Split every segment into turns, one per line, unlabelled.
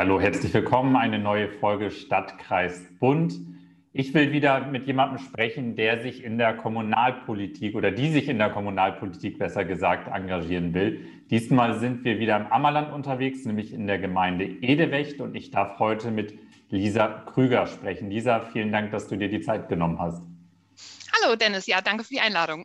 Hallo, herzlich willkommen. Eine neue Folge Stadtkreis Bund. Ich will wieder mit jemandem sprechen, der sich in der Kommunalpolitik oder die sich in der Kommunalpolitik besser gesagt engagieren will. Diesmal sind wir wieder im Ammerland unterwegs, nämlich in der Gemeinde Edewecht und ich darf heute mit Lisa Krüger sprechen. Lisa, vielen Dank, dass du dir die Zeit genommen hast.
Hallo Dennis, ja, danke für die Einladung.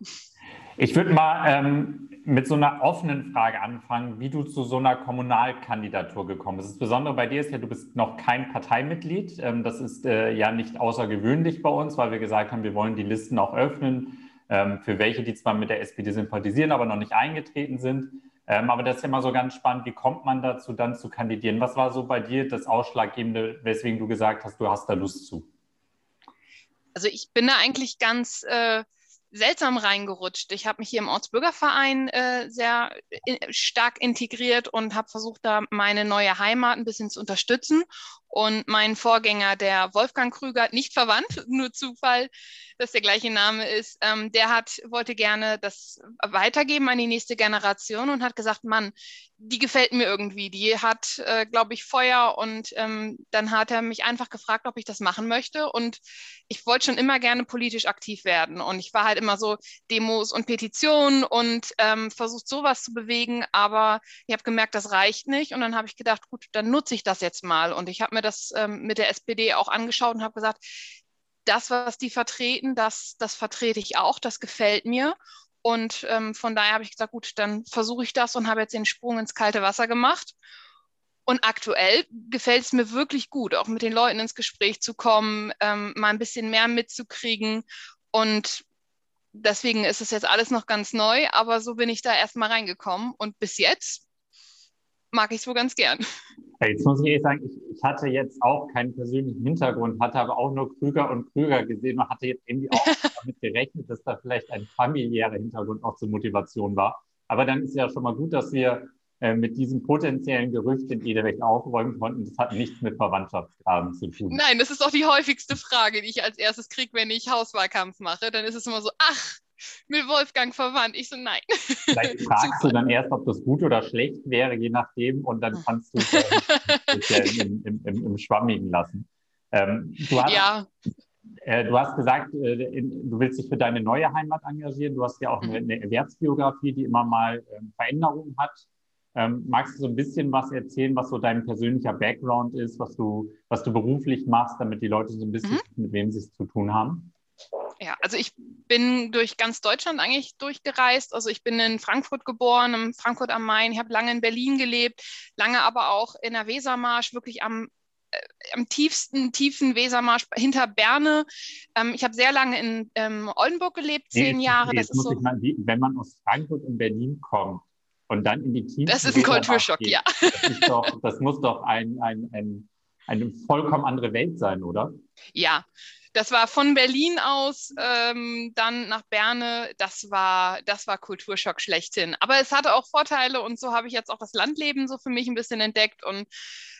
Ich würde mal ähm, mit so einer offenen Frage anfangen, wie du zu so einer Kommunalkandidatur gekommen bist. Das Besondere bei dir ist ja, du bist noch kein Parteimitglied. Ähm, das ist äh, ja nicht außergewöhnlich bei uns, weil wir gesagt haben, wir wollen die Listen auch öffnen ähm, für welche, die zwar mit der SPD sympathisieren, aber noch nicht eingetreten sind. Ähm, aber das ist ja immer so ganz spannend, wie kommt man dazu, dann zu kandidieren? Was war so bei dir das Ausschlaggebende, weswegen du gesagt hast, du hast da Lust zu?
Also ich bin da eigentlich ganz... Äh seltsam reingerutscht. Ich habe mich hier im Ortsbürgerverein äh, sehr in, stark integriert und habe versucht, da meine neue Heimat ein bisschen zu unterstützen. Und mein Vorgänger, der Wolfgang Krüger, nicht verwandt, nur Zufall, dass der gleiche Name ist, ähm, der hat, wollte gerne das weitergeben an die nächste Generation und hat gesagt, Mann, die gefällt mir irgendwie, die hat, äh, glaube ich, Feuer und ähm, dann hat er mich einfach gefragt, ob ich das machen möchte. Und ich wollte schon immer gerne politisch aktiv werden. Und ich war halt immer so Demos und Petitionen und ähm, versucht sowas zu bewegen, aber ich habe gemerkt, das reicht nicht. Und dann habe ich gedacht, gut, dann nutze ich das jetzt mal. Und ich habe mir das ähm, mit der SPD auch angeschaut und habe gesagt, das, was die vertreten, das, das vertrete ich auch, das gefällt mir. Und ähm, von daher habe ich gesagt, gut, dann versuche ich das und habe jetzt den Sprung ins kalte Wasser gemacht. Und aktuell gefällt es mir wirklich gut, auch mit den Leuten ins Gespräch zu kommen, ähm, mal ein bisschen mehr mitzukriegen. Und deswegen ist es jetzt alles noch ganz neu, aber so bin ich da erstmal reingekommen. Und bis jetzt mag ich es wohl ganz gern.
Jetzt muss ich ehrlich sagen, ich, ich, hatte jetzt auch keinen persönlichen Hintergrund, hatte aber auch nur Krüger und Krüger gesehen und hatte jetzt irgendwie auch damit gerechnet, dass da vielleicht ein familiärer Hintergrund auch zur Motivation war. Aber dann ist ja schon mal gut, dass wir äh, mit diesem potenziellen Gerücht in Edewecht aufräumen konnten. Das hat nichts mit Verwandtschaftsgraben zu tun.
Nein, das ist auch die häufigste Frage, die ich als erstes kriege, wenn ich Hauswahlkampf mache. Dann ist es immer so, ach, mit Wolfgang verwandt. Ich so, nein.
Vielleicht fragst du dann erst, ob das gut oder schlecht wäre, je nachdem, und dann kannst du es äh, im, im, im, im, Schwammigen lassen. Ähm, du, hast, ja. äh, du hast gesagt, äh, in, du willst dich für deine neue Heimat engagieren. Du hast ja auch eine, mhm. eine Erwerbsbiografie, die immer mal ähm, Veränderungen hat. Ähm, magst du so ein bisschen was erzählen, was so dein persönlicher Background ist, was du, was du beruflich machst, damit die Leute so ein bisschen mhm. mit wem sie es zu tun haben?
Ja, also ich bin durch ganz Deutschland eigentlich durchgereist. Also ich bin in Frankfurt geboren, in Frankfurt am Main. Ich habe lange in Berlin gelebt, lange aber auch in der Wesermarsch, wirklich am, äh, am tiefsten, tiefen Wesermarsch hinter Berne. Ähm, ich habe sehr lange in ähm, Oldenburg gelebt, zehn nee, Jahre.
Das ist so, mal, wenn man aus Frankfurt und Berlin kommt und dann in die Tiefen.
Das ist ein Kulturschock, ja.
Das, doch, das muss doch ein, ein, ein, eine vollkommen andere Welt sein, oder?
Ja, das war von Berlin aus ähm, dann nach Berne. Das war, das war Kulturschock schlechthin. Aber es hatte auch Vorteile und so habe ich jetzt auch das Landleben so für mich ein bisschen entdeckt und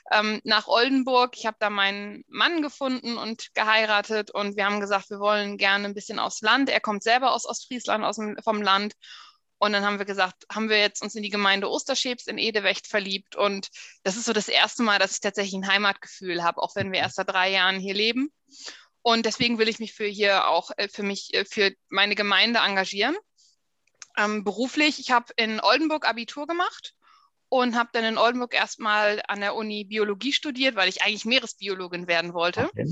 ähm, nach Oldenburg. Ich habe da meinen Mann gefunden und geheiratet und wir haben gesagt, wir wollen gerne ein bisschen aufs Land. Er kommt selber aus Ostfriesland, aus dem, vom Land. Und dann haben wir gesagt, haben wir jetzt uns in die Gemeinde Osterschebs in Edewecht verliebt. Und das ist so das erste Mal, dass ich tatsächlich ein Heimatgefühl habe, auch wenn wir erst seit drei Jahren hier leben. Und deswegen will ich mich für hier auch äh, für mich, äh, für meine Gemeinde engagieren. Ähm, beruflich, ich habe in Oldenburg Abitur gemacht und habe dann in Oldenburg erstmal an der Uni Biologie studiert, weil ich eigentlich Meeresbiologin werden wollte. Okay.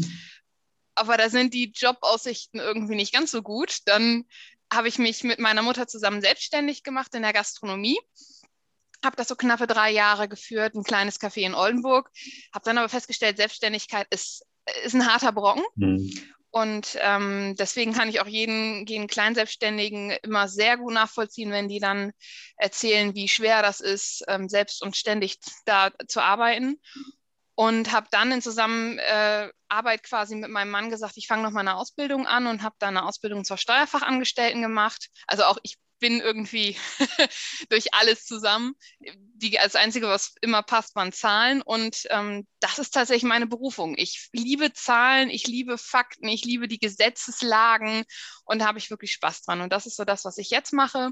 Aber da sind die Jobaussichten irgendwie nicht ganz so gut. Dann habe ich mich mit meiner Mutter zusammen selbstständig gemacht in der Gastronomie habe das so knappe drei Jahre geführt, ein kleines Café in Oldenburg, habe dann aber festgestellt, Selbstständigkeit ist ist ein harter Brocken. Mhm. Und ähm, deswegen kann ich auch jeden, jeden Kleinselbstständigen immer sehr gut nachvollziehen, wenn die dann erzählen, wie schwer das ist, ähm, selbst und ständig da zu arbeiten. Und habe dann in Zusammenarbeit äh, quasi mit meinem Mann gesagt, ich fange noch mal eine Ausbildung an und habe dann eine Ausbildung zur Steuerfachangestellten gemacht. Also auch ich bin irgendwie durch alles zusammen. Die, das Einzige, was immer passt, waren Zahlen. Und ähm, das ist tatsächlich meine Berufung. Ich liebe Zahlen, ich liebe Fakten, ich liebe die Gesetzeslagen und da habe ich wirklich Spaß dran. Und das ist so das, was ich jetzt mache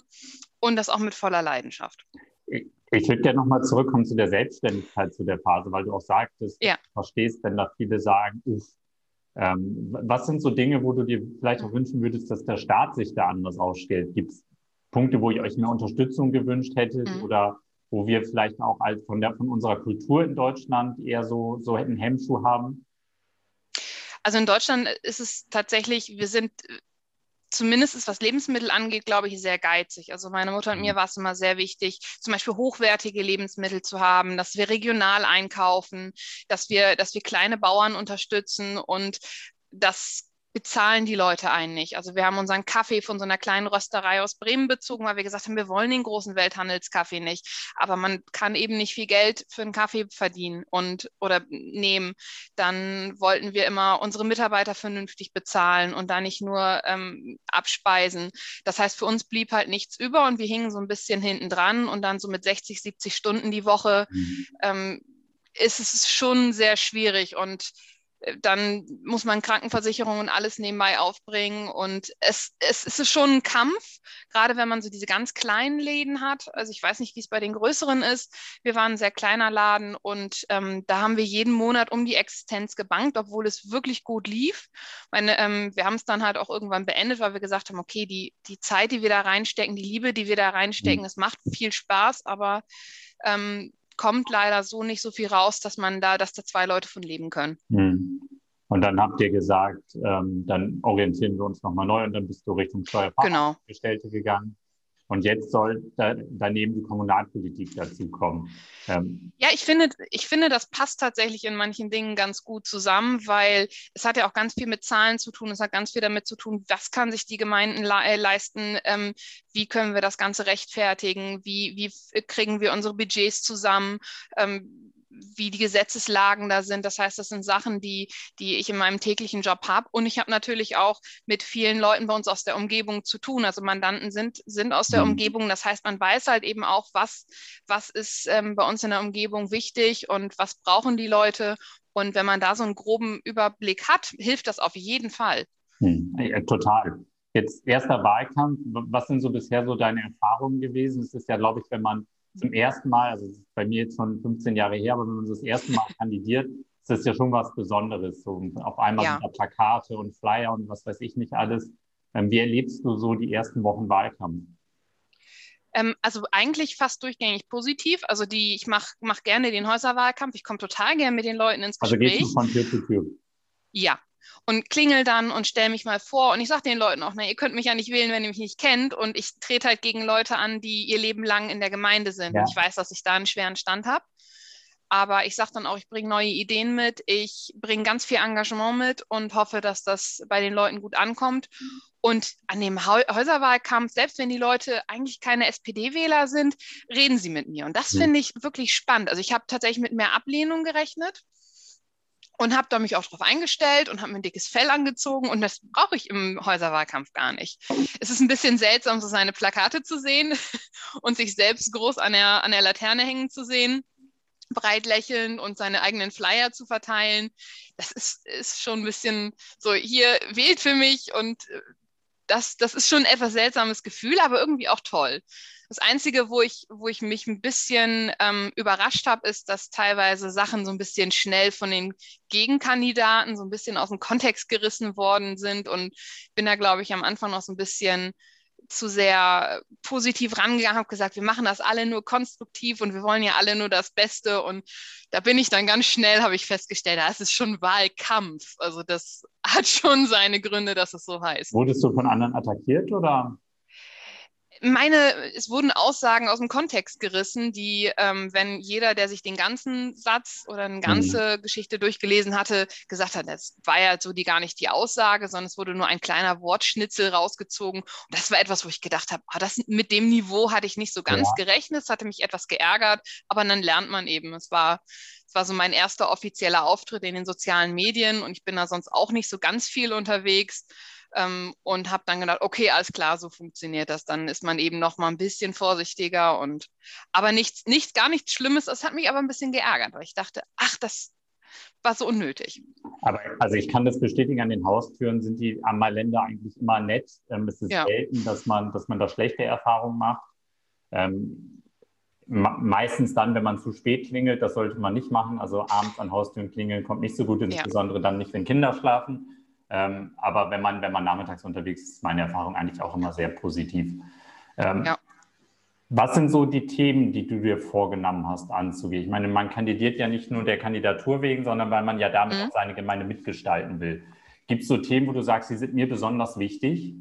und das auch mit voller Leidenschaft.
Ich würde gerne nochmal zurückkommen zu der Selbstständigkeit, zu der Phase, weil du auch sagtest, ja. du verstehst, wenn da viele sagen, uff, ähm, was sind so Dinge, wo du dir vielleicht auch wünschen würdest, dass der Staat sich da anders ausstellt? Gibt es Punkte, wo ihr euch mehr Unterstützung gewünscht hättet mhm. oder wo wir vielleicht auch als von, der, von unserer Kultur in Deutschland eher so, so einen Hemmschuh haben?
Also in Deutschland ist es tatsächlich, wir sind zumindest was Lebensmittel angeht, glaube ich, sehr geizig. Also meine Mutter und mir mhm. war es immer sehr wichtig, zum Beispiel hochwertige Lebensmittel zu haben, dass wir regional einkaufen, dass wir, dass wir kleine Bauern unterstützen und das bezahlen die Leute einen nicht. Also wir haben unseren Kaffee von so einer kleinen Rösterei aus Bremen bezogen, weil wir gesagt haben, wir wollen den großen Welthandelskaffee nicht. Aber man kann eben nicht viel Geld für einen Kaffee verdienen und oder nehmen. Dann wollten wir immer unsere Mitarbeiter vernünftig bezahlen und da nicht nur ähm, abspeisen. Das heißt, für uns blieb halt nichts über und wir hingen so ein bisschen hinten dran und dann so mit 60, 70 Stunden die Woche mhm. ähm, ist es schon sehr schwierig und dann muss man Krankenversicherung und alles nebenbei aufbringen. Und es, es, es ist schon ein Kampf, gerade wenn man so diese ganz kleinen Läden hat. Also ich weiß nicht, wie es bei den größeren ist. Wir waren ein sehr kleiner Laden und ähm, da haben wir jeden Monat um die Existenz gebankt, obwohl es wirklich gut lief. Meine, ähm, wir haben es dann halt auch irgendwann beendet, weil wir gesagt haben, okay, die, die Zeit, die wir da reinstecken, die Liebe, die wir da reinstecken, mhm. es macht viel Spaß, aber ähm, kommt leider so nicht so viel raus, dass man da, dass da zwei Leute von leben können.
Hm. Und dann habt ihr gesagt, ähm, dann orientieren wir uns nochmal neu und dann bist du Richtung Steuerfachangestellte genau. gegangen. Und jetzt soll da, daneben die Kommunalpolitik dazukommen.
Ähm, ja, ich finde, ich finde, das passt tatsächlich in manchen Dingen ganz gut zusammen, weil es hat ja auch ganz viel mit Zahlen zu tun. Es hat ganz viel damit zu tun, was kann sich die Gemeinden le äh, leisten, ähm, wie können wir das Ganze rechtfertigen, wie, wie kriegen wir unsere Budgets zusammen. Ähm, wie die Gesetzeslagen da sind. Das heißt, das sind Sachen, die, die ich in meinem täglichen Job habe. Und ich habe natürlich auch mit vielen Leuten bei uns aus der Umgebung zu tun. Also Mandanten sind, sind aus der mhm. Umgebung. Das heißt, man weiß halt eben auch, was, was ist ähm, bei uns in der Umgebung wichtig und was brauchen die Leute. Und wenn man da so einen groben Überblick hat, hilft das auf jeden Fall.
Hm, total. Jetzt erster Wahlkampf. Was sind so bisher so deine Erfahrungen gewesen? Es ist ja, glaube ich, wenn man zum ersten Mal, also bei mir jetzt schon 15 Jahre her, aber wenn man so das erste Mal kandidiert, ist das ja schon was Besonderes. So auf einmal ja. sind da Plakate und Flyer und was weiß ich nicht alles. Ähm, wie erlebst du so die ersten Wochen Wahlkampf?
Ähm, also eigentlich fast durchgängig positiv. Also die, ich mache mach gerne den Häuserwahlkampf. Ich komme total gerne mit den Leuten ins Gespräch. Also gehst du von Tür zu Tür? Ja, und klingel dann und stelle mich mal vor. Und ich sage den Leuten auch, na, ihr könnt mich ja nicht wählen, wenn ihr mich nicht kennt. Und ich trete halt gegen Leute an, die ihr Leben lang in der Gemeinde sind. Ja. Ich weiß, dass ich da einen schweren Stand habe. Aber ich sage dann auch, ich bringe neue Ideen mit, ich bringe ganz viel Engagement mit und hoffe, dass das bei den Leuten gut ankommt. Und an dem Häuserwahlkampf, selbst wenn die Leute eigentlich keine SPD-Wähler sind, reden sie mit mir. Und das mhm. finde ich wirklich spannend. Also ich habe tatsächlich mit mehr Ablehnung gerechnet und habe da mich auch drauf eingestellt und habe mir ein dickes Fell angezogen und das brauche ich im Häuserwahlkampf gar nicht. Es ist ein bisschen seltsam, so seine Plakate zu sehen und sich selbst groß an der, an der Laterne hängen zu sehen, breit lächeln und seine eigenen Flyer zu verteilen. Das ist, ist schon ein bisschen so, hier wählt für mich und äh, das, das ist schon ein etwas seltsames Gefühl, aber irgendwie auch toll. Das Einzige, wo ich, wo ich mich ein bisschen ähm, überrascht habe, ist, dass teilweise Sachen so ein bisschen schnell von den Gegenkandidaten so ein bisschen aus dem Kontext gerissen worden sind. Und bin da, glaube ich, am Anfang noch so ein bisschen zu sehr positiv rangegangen, habe gesagt, wir machen das alle nur konstruktiv und wir wollen ja alle nur das Beste. Und da bin ich dann ganz schnell, habe ich festgestellt, das ist schon Wahlkampf. Also das hat schon seine Gründe, dass es so heißt.
Wurdest du von anderen attackiert oder?
Meine, es wurden Aussagen aus dem Kontext gerissen, die, ähm, wenn jeder, der sich den ganzen Satz oder eine ganze mhm. Geschichte durchgelesen hatte, gesagt hat, das war ja so die gar nicht die Aussage, sondern es wurde nur ein kleiner Wortschnitzel rausgezogen. Und das war etwas, wo ich gedacht habe, ah, das mit dem Niveau hatte ich nicht so ganz ja. gerechnet, es hatte mich etwas geärgert, aber dann lernt man eben. Es war, es war so mein erster offizieller Auftritt in den sozialen Medien und ich bin da sonst auch nicht so ganz viel unterwegs ähm, und habe dann gedacht, okay, alles klar, so funktioniert das. Dann ist man eben noch mal ein bisschen vorsichtiger und aber nichts, nichts, gar nichts Schlimmes. Das hat mich aber ein bisschen geärgert, weil ich dachte, ach, das war so unnötig.
Aber also ich kann das bestätigen, an den Haustüren sind die Ammerländer eigentlich immer nett. Ähm, es ist ja. selten, dass man, dass man da schlechte Erfahrungen macht. Ähm, meistens dann, wenn man zu spät klingelt, das sollte man nicht machen. Also abends an Haustüren klingeln kommt nicht so gut, insbesondere ja. dann nicht, wenn Kinder schlafen. Ähm, aber wenn man, wenn man nachmittags unterwegs ist, ist meine Erfahrung eigentlich auch immer sehr positiv. Ähm, ja. Was sind so die Themen, die du dir vorgenommen hast anzugehen? Ich meine, man kandidiert ja nicht nur der Kandidatur wegen, sondern weil man ja damit mhm. auch seine Gemeinde mitgestalten will. Gibt es so Themen, wo du sagst, die sind mir besonders wichtig?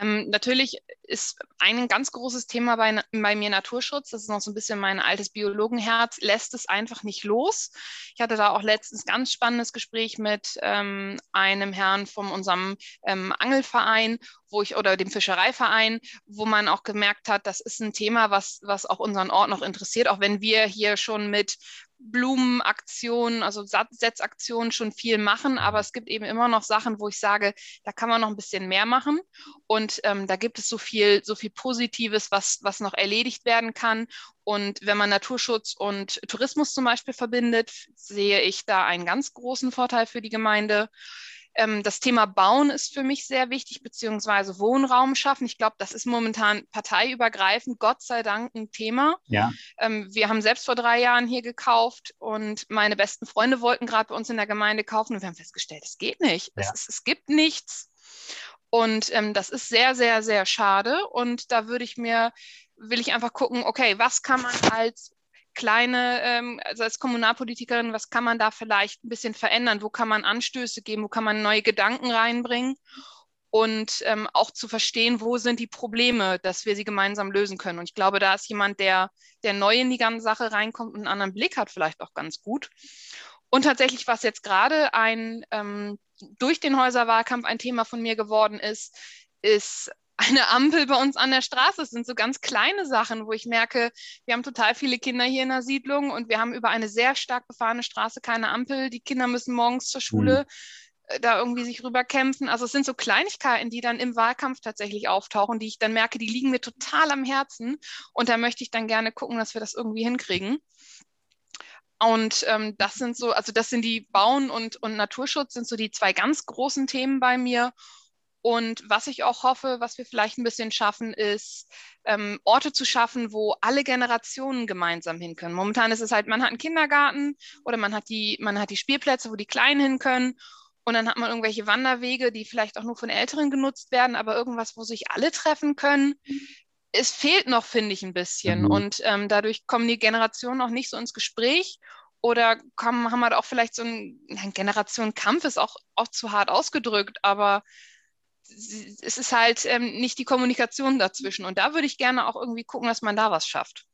Ähm, natürlich ist ein ganz großes Thema bei, bei, mir Naturschutz. Das ist noch so ein bisschen mein altes Biologenherz, lässt es einfach nicht los. Ich hatte da auch letztens ganz spannendes Gespräch mit ähm, einem Herrn von unserem ähm, Angelverein, wo ich oder dem Fischereiverein, wo man auch gemerkt hat, das ist ein Thema, was, was auch unseren Ort noch interessiert, auch wenn wir hier schon mit Blumenaktionen, also Setzaktionen schon viel machen, aber es gibt eben immer noch Sachen, wo ich sage, da kann man noch ein bisschen mehr machen. Und ähm, da gibt es so viel, so viel Positives, was, was noch erledigt werden kann. Und wenn man Naturschutz und Tourismus zum Beispiel verbindet, sehe ich da einen ganz großen Vorteil für die Gemeinde. Ähm, das Thema Bauen ist für mich sehr wichtig, beziehungsweise Wohnraum schaffen. Ich glaube, das ist momentan parteiübergreifend, Gott sei Dank, ein Thema. Ja. Ähm, wir haben selbst vor drei Jahren hier gekauft und meine besten Freunde wollten gerade bei uns in der Gemeinde kaufen und wir haben festgestellt, es geht nicht. Ja. Es, es, gibt nichts. Und ähm, das ist sehr, sehr, sehr schade. Und da würde ich mir, will ich einfach gucken, okay, was kann man als kleine, ähm, also als Kommunalpolitikerin, was kann man da vielleicht ein bisschen verändern? Wo kann man Anstöße geben? Wo kann man neue Gedanken reinbringen? Und ähm, auch zu verstehen, wo sind die Probleme, dass wir sie gemeinsam lösen können. Und ich glaube, da ist jemand, der, der neu in die ganze Sache reinkommt und einen anderen Blick hat, vielleicht auch ganz gut. Und tatsächlich, was jetzt gerade ein ähm, durch den Häuserwahlkampf ein Thema von mir geworden ist, ist eine Ampel bei uns an der Straße. Das sind so ganz kleine Sachen, wo ich merke, wir haben total viele Kinder hier in der Siedlung und wir haben über eine sehr stark befahrene Straße keine Ampel. Die Kinder müssen morgens zur Schule. Mhm. da irgendwie sich rüberkämpfen. Also es sind so Kleinigkeiten, die dann im Wahlkampf tatsächlich auftauchen, die ich dann merke, die liegen mir total am Herzen. Und da möchte ich dann gerne gucken, dass wir das irgendwie hinkriegen. Und ähm, das sind so, also das sind die Bauen und, und Naturschutz sind so die zwei ganz großen Themen bei mir. Und was ich auch hoffe, was wir vielleicht ein bisschen schaffen, ist ähm, Orte zu schaffen, wo alle Generationen gemeinsam hin können. Momentan ist es halt, man hat einen Kindergarten oder man hat die, man hat die Spielplätze, wo die Kleinen hin können. Und dann hat man irgendwelche Wanderwege, die vielleicht auch nur von Älteren genutzt werden, aber irgendwas, wo sich alle treffen können. Es fehlt noch, finde ich, ein bisschen. Mhm. Und ähm, dadurch kommen die Generationen auch nicht so ins Gespräch oder kommen, haben halt auch vielleicht so ein, ein Generationenkampf, ist auch, auch zu hart ausgedrückt, aber es ist halt ähm, nicht die Kommunikation dazwischen. Und da würde ich gerne auch irgendwie gucken, dass man da was schafft.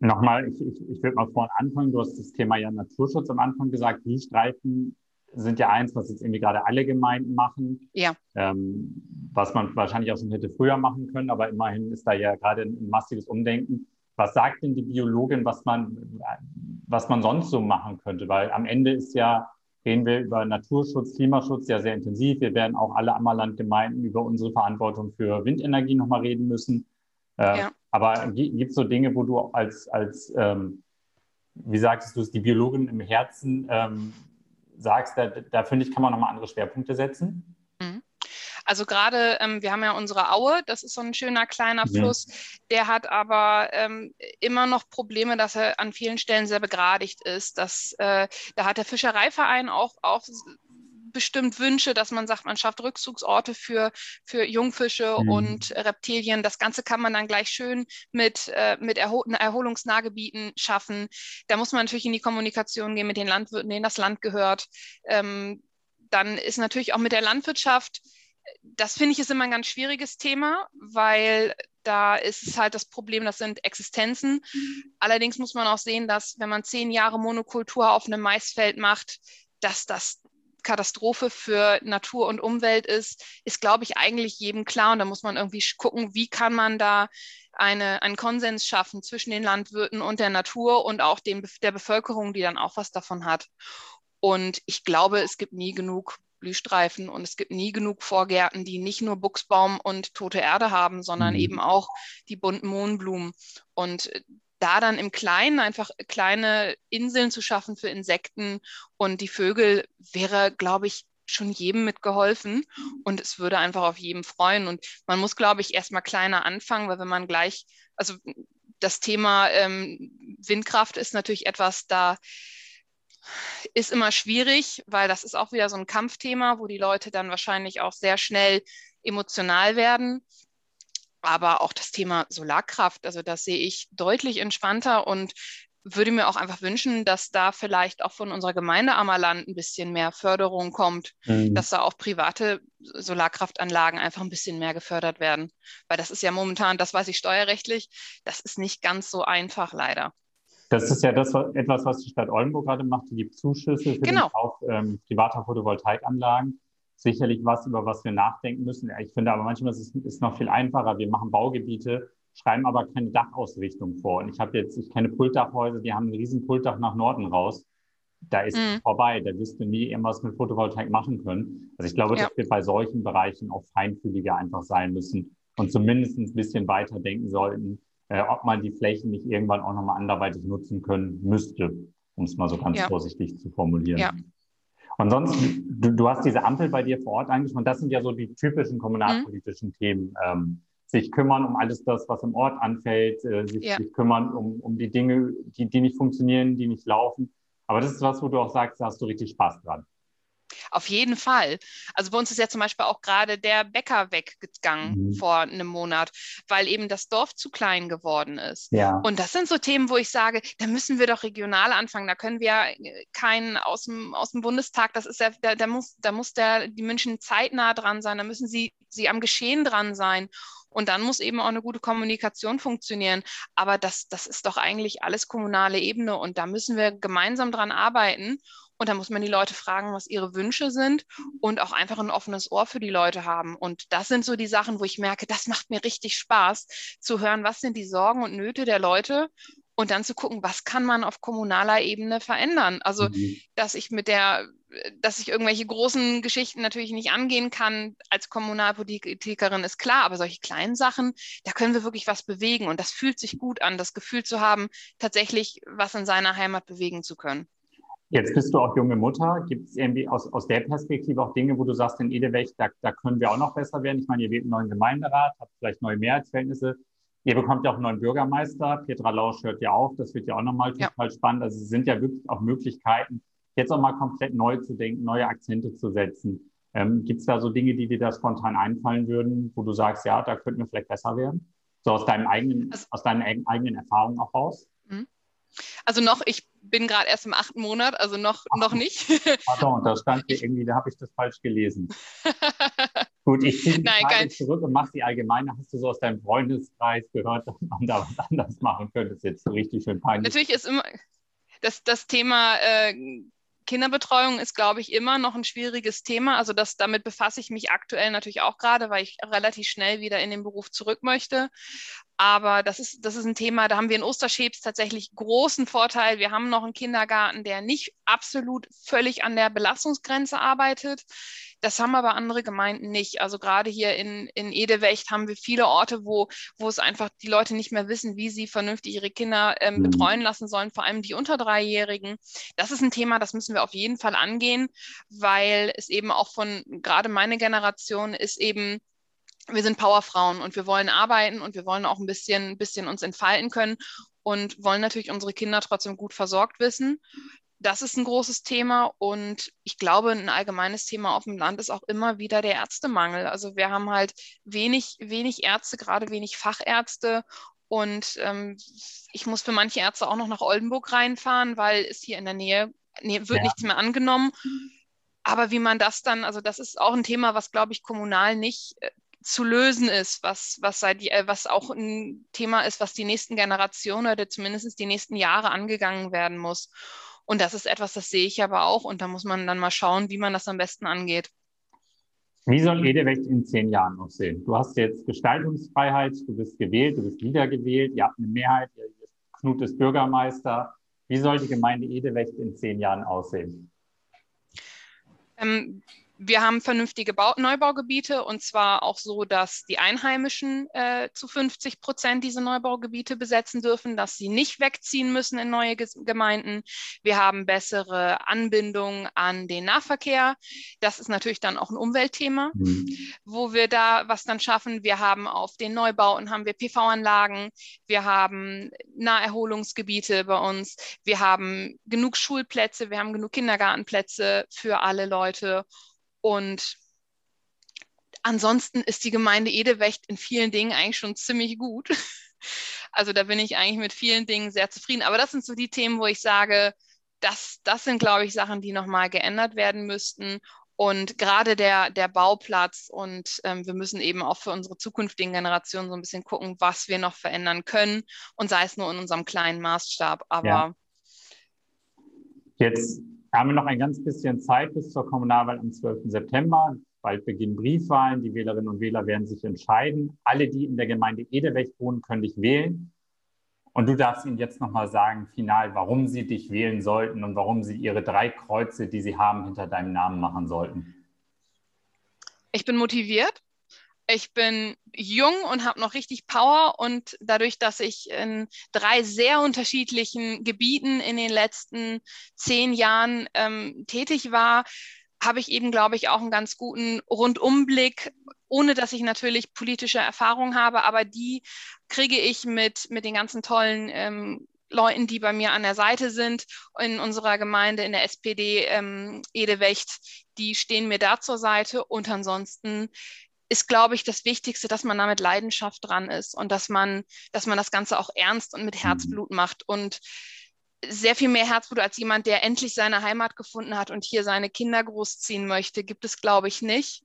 Nochmal, ich, ich, ich würde mal vorne anfangen. Du hast das Thema ja Naturschutz am Anfang gesagt. Blühstreifen sind ja eins, was jetzt irgendwie gerade alle Gemeinden machen. Ja. Ähm, was man wahrscheinlich auch schon hätte früher machen können, aber immerhin ist da ja gerade ein, ein massives Umdenken. Was sagt denn die Biologin, was man, was man sonst so machen könnte? Weil am Ende ist ja reden wir über Naturschutz, Klimaschutz ja sehr intensiv. Wir werden auch alle Ammerland-Gemeinden über unsere Verantwortung für Windenergie nochmal reden müssen. Äh, ja. Aber gibt es so Dinge, wo du als, als ähm, wie sagst du es, die Biologin im Herzen ähm, sagst, da, da finde ich, kann man nochmal andere Schwerpunkte setzen?
Also gerade, ähm, wir haben ja unsere Aue, das ist so ein schöner kleiner ja. Fluss, der hat aber ähm, immer noch Probleme, dass er an vielen Stellen sehr begradigt ist. Das, äh, da hat der Fischereiverein auch, auch bestimmt Wünsche, dass man sagt, man schafft Rückzugsorte für, für Jungfische mhm. und Reptilien. Das Ganze kann man dann gleich schön mit, äh, mit Erhol Erholungsnahgebieten schaffen. Da muss man natürlich in die Kommunikation gehen mit den Landwirten, denen das Land gehört. Ähm, dann ist natürlich auch mit der Landwirtschaft das finde ich ist immer ein ganz schwieriges Thema, weil da ist es halt das Problem, das sind Existenzen. Allerdings muss man auch sehen, dass wenn man zehn Jahre Monokultur auf einem Maisfeld macht, dass das Katastrophe für Natur und Umwelt ist, ist, glaube ich, eigentlich jedem klar. Und da muss man irgendwie gucken, wie kann man da eine, einen Konsens schaffen zwischen den Landwirten und der Natur und auch dem, der Bevölkerung, die dann auch was davon hat. Und ich glaube, es gibt nie genug Blühstreifen und es gibt nie genug Vorgärten, die nicht nur Buchsbaum und tote Erde haben, sondern mhm. eben auch die bunten Mohnblumen. Und da dann im Kleinen einfach kleine Inseln zu schaffen für Insekten und die Vögel wäre, glaube ich, schon jedem mitgeholfen und es würde einfach auf jedem freuen. Und man muss, glaube ich, erstmal kleiner anfangen, weil wenn man gleich, also das Thema ähm, Windkraft ist natürlich etwas, da ist immer schwierig, weil das ist auch wieder so ein Kampfthema, wo die Leute dann wahrscheinlich auch sehr schnell emotional werden. Aber auch das Thema Solarkraft, also das sehe ich deutlich entspannter und würde mir auch einfach wünschen, dass da vielleicht auch von unserer Gemeinde Ammerland ein bisschen mehr Förderung kommt, mhm. dass da auch private Solarkraftanlagen einfach ein bisschen mehr gefördert werden. Weil das ist ja momentan, das weiß ich steuerrechtlich, das ist nicht ganz so einfach leider.
Das ist ja das, etwas, was die Stadt Oldenburg gerade macht. Die gibt Zuschüsse für genau. den Kauf ähm, privater Photovoltaikanlagen. Sicherlich was, über was wir nachdenken müssen. Ich finde aber manchmal ist es noch viel einfacher. Wir machen Baugebiete, schreiben aber keine Dachausrichtung vor. Und ich habe jetzt, ich kenne Pultdachhäuser, die haben ein riesen Pultdach nach Norden raus. Da ist mhm. es vorbei. Da wirst du nie irgendwas mit Photovoltaik machen können. Also ich glaube, ja. dass wir bei solchen Bereichen auch feinfühliger einfach sein müssen und zumindest ein bisschen weiter denken sollten, äh, ob man die Flächen nicht irgendwann auch nochmal anderweitig nutzen können müsste, um es mal so ganz ja. vorsichtig zu formulieren. Ja. Und sonst, du, du, hast diese Ampel bei dir vor Ort angesprochen. Das sind ja so die typischen kommunalpolitischen mhm. Themen. Ähm, sich kümmern um alles das, was im Ort anfällt, äh, sich, ja. sich, kümmern um, um die Dinge, die, die nicht funktionieren, die nicht laufen. Aber das ist was, wo du auch sagst, da hast du richtig Spaß dran.
Auf jeden Fall. Also bei uns ist ja zum Beispiel auch gerade der Bäcker weggegangen mhm. vor einem Monat, weil eben das Dorf zu klein geworden ist. Ja. Und das sind so Themen, wo ich sage, da müssen wir doch regional anfangen. Da können wir keinen aus dem, aus dem Bundestag, das ist ja, da, da muss, da muss der, die München zeitnah dran sein, da müssen sie, sie am Geschehen dran sein. Und dann muss eben auch eine gute Kommunikation funktionieren. Aber das, das ist doch eigentlich alles kommunale Ebene und da müssen wir gemeinsam dran arbeiten. Und da muss man die Leute fragen, was ihre Wünsche sind und auch einfach ein offenes Ohr für die Leute haben. Und das sind so die Sachen, wo ich merke, das macht mir richtig Spaß, zu hören, was sind die Sorgen und Nöte der Leute und dann zu gucken, was kann man auf kommunaler Ebene verändern. Also, mhm. dass ich mit der, dass ich irgendwelche großen Geschichten natürlich nicht angehen kann als Kommunalpolitikerin, ist klar, aber solche kleinen Sachen, da können wir wirklich was bewegen. Und das fühlt sich gut an, das Gefühl zu haben, tatsächlich was in seiner Heimat bewegen zu können.
Jetzt bist du auch junge Mutter. Gibt es irgendwie aus, aus der Perspektive auch Dinge, wo du sagst, in Edeweg, da, da können wir auch noch besser werden? Ich meine, ihr wählt einen neuen Gemeinderat, habt vielleicht neue Mehrheitsverhältnisse. Ihr bekommt ja auch einen neuen Bürgermeister. Petra Lausch hört ja auf. Das wird ja auch nochmal ja. total spannend. Also es sind ja wirklich auch Möglichkeiten, jetzt auch mal komplett neu zu denken, neue Akzente zu setzen. Ähm, Gibt es da so Dinge, die dir da spontan einfallen würden, wo du sagst, ja, da könnten wir vielleicht besser werden? So aus deinem eigenen, also, aus deinen eigenen Erfahrungen auch raus?
Also noch, ich bin gerade erst im achten Monat, also noch, Ach, noch nicht.
Pardon, da stand hier irgendwie, da habe ich das falsch gelesen. Gut, ich ziehe die Nein, Frage zurück und mache die allgemeine. Hast du so aus deinem Freundeskreis gehört, dass man da was anders machen könnte? Das ist jetzt so richtig schön peinlich.
Natürlich ist immer das, das Thema äh, Kinderbetreuung ist, glaube ich, immer noch ein schwieriges Thema. Also das, damit befasse ich mich aktuell natürlich auch gerade, weil ich relativ schnell wieder in den Beruf zurück möchte. Aber das ist, das ist ein Thema, da haben wir in Osterschebs tatsächlich großen Vorteil. Wir haben noch einen Kindergarten, der nicht absolut völlig an der Belastungsgrenze arbeitet. Das haben aber andere Gemeinden nicht. Also gerade hier in, in Edewecht haben wir viele Orte, wo, wo es einfach die Leute nicht mehr wissen, wie sie vernünftig ihre Kinder ähm, mhm. betreuen lassen sollen, vor allem die unter Dreijährigen. Das ist ein Thema, das müssen wir auf jeden Fall angehen, weil es eben auch von, gerade meine Generation ist eben, wir sind Powerfrauen und wir wollen arbeiten und wir wollen auch ein bisschen, ein bisschen uns entfalten können und wollen natürlich unsere Kinder trotzdem gut versorgt wissen. Das ist ein großes Thema und ich glaube, ein allgemeines Thema auf dem Land ist auch immer wieder der Ärztemangel. Also wir haben halt wenig, wenig Ärzte, gerade wenig Fachärzte und ähm, ich muss für manche Ärzte auch noch nach Oldenburg reinfahren, weil es hier in der Nähe nee, wird ja. nichts mehr angenommen. Aber wie man das dann, also das ist auch ein Thema, was, glaube ich, kommunal nicht äh, zu lösen ist, was, was, seit, äh, was auch ein Thema ist, was die nächsten Generationen oder zumindest die nächsten Jahre angegangen werden muss. Und das ist etwas, das sehe ich aber auch und da muss man dann mal schauen, wie man das am besten angeht.
Wie soll Edewecht in zehn Jahren aussehen? Du hast jetzt Gestaltungsfreiheit, du bist gewählt, du bist wiedergewählt, ihr habt eine Mehrheit, Knut ist Bürgermeister. Wie soll die Gemeinde Edewecht in zehn Jahren aussehen?
Ähm, wir haben vernünftige Bau Neubaugebiete und zwar auch so, dass die Einheimischen äh, zu 50 Prozent diese Neubaugebiete besetzen dürfen, dass sie nicht wegziehen müssen in neue Gemeinden. Wir haben bessere Anbindung an den Nahverkehr. Das ist natürlich dann auch ein Umweltthema, mhm. wo wir da was dann schaffen. Wir haben auf den Neubauten haben wir PV-Anlagen. Wir haben Naherholungsgebiete bei uns. Wir haben genug Schulplätze. Wir haben genug Kindergartenplätze für alle Leute. Und ansonsten ist die Gemeinde Edewecht in vielen Dingen eigentlich schon ziemlich gut. Also da bin ich eigentlich mit vielen Dingen sehr zufrieden. Aber das sind so die Themen, wo ich sage, das, das sind, glaube ich, Sachen, die nochmal geändert werden müssten. Und gerade der, der Bauplatz und ähm, wir müssen eben auch für unsere zukünftigen Generationen so ein bisschen gucken, was wir noch verändern können und sei es nur in unserem kleinen Maßstab. Aber ja.
jetzt haben wir noch ein ganz bisschen Zeit bis zur Kommunalwahl am 12. September. Bald beginnen Briefwahlen. Die Wählerinnen und Wähler werden sich entscheiden. Alle, die in der Gemeinde Edewecht wohnen, können dich wählen. Und du darfst ihnen jetzt nochmal sagen, final, warum sie dich wählen sollten und warum sie ihre drei Kreuze, die sie haben, hinter deinem Namen machen sollten.
Ich bin motiviert. Ich bin jung und habe noch richtig Power und dadurch, dass ich in drei sehr unterschiedlichen Gebieten in den letzten zehn Jahren ähm, tätig war, habe ich eben, glaube ich, auch einen ganz guten Rundumblick, ohne dass ich natürlich politische Erfahrung habe, aber die kriege ich mit, mit den ganzen tollen ähm, Leuten, die bei mir an der Seite sind in unserer Gemeinde, in der SPD ähm, Edewecht, die stehen mir da zur Seite. Und ansonsten ist, glaube ich, das Wichtigste, dass man da mit Leidenschaft dran ist und dass man, dass man das Ganze auch ernst und mit mhm. Herzblut macht. Und sehr viel mehr Herzblut als jemand, der endlich seine Heimat gefunden hat und hier seine Kinder großziehen möchte, gibt es, glaube ich, nicht.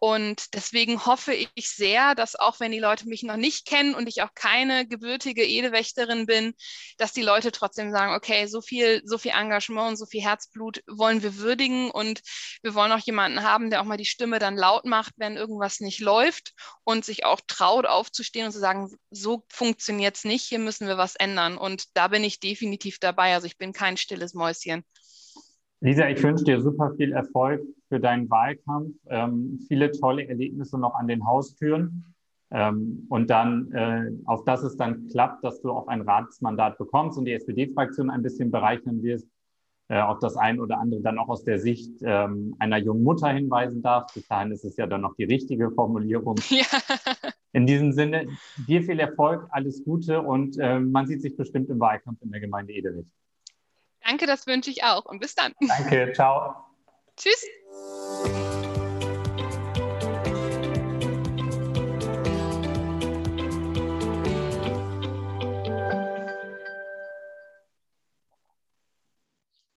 Und deswegen hoffe ich sehr, dass auch wenn die Leute mich noch nicht kennen und ich auch keine gebürtige Edewächterin bin, dass die Leute trotzdem sagen, okay, so viel, so viel Engagement und so viel Herzblut wollen wir würdigen und wir wollen auch jemanden haben, der auch mal die Stimme dann laut macht, wenn irgendwas nicht läuft und sich auch traut aufzustehen und zu sagen, so funktioniert es nicht, hier müssen wir was ändern. Und da bin ich definitiv dabei dabei. Also ich bin kein stilles Mäuschen.
Lisa, ich wünsche dir super viel Erfolg für deinen Wahlkampf, ähm, viele tolle Erlebnisse noch an den Haustüren ähm, und dann, äh, auf dass es dann klappt, dass du auch ein Ratsmandat bekommst und die SPD-Fraktion ein bisschen bereichern wirst, äh, auf das ein oder andere dann auch aus der Sicht ähm, einer jungen Mutter hinweisen darfst. Bis dahin ist es ja dann noch die richtige Formulierung. Ja. In diesem Sinne, dir viel Erfolg, alles Gute und äh, man sieht sich bestimmt im Wahlkampf in der Gemeinde Edelwitz.
Danke, das wünsche ich auch und bis dann.
Danke, ciao.
Tschüss.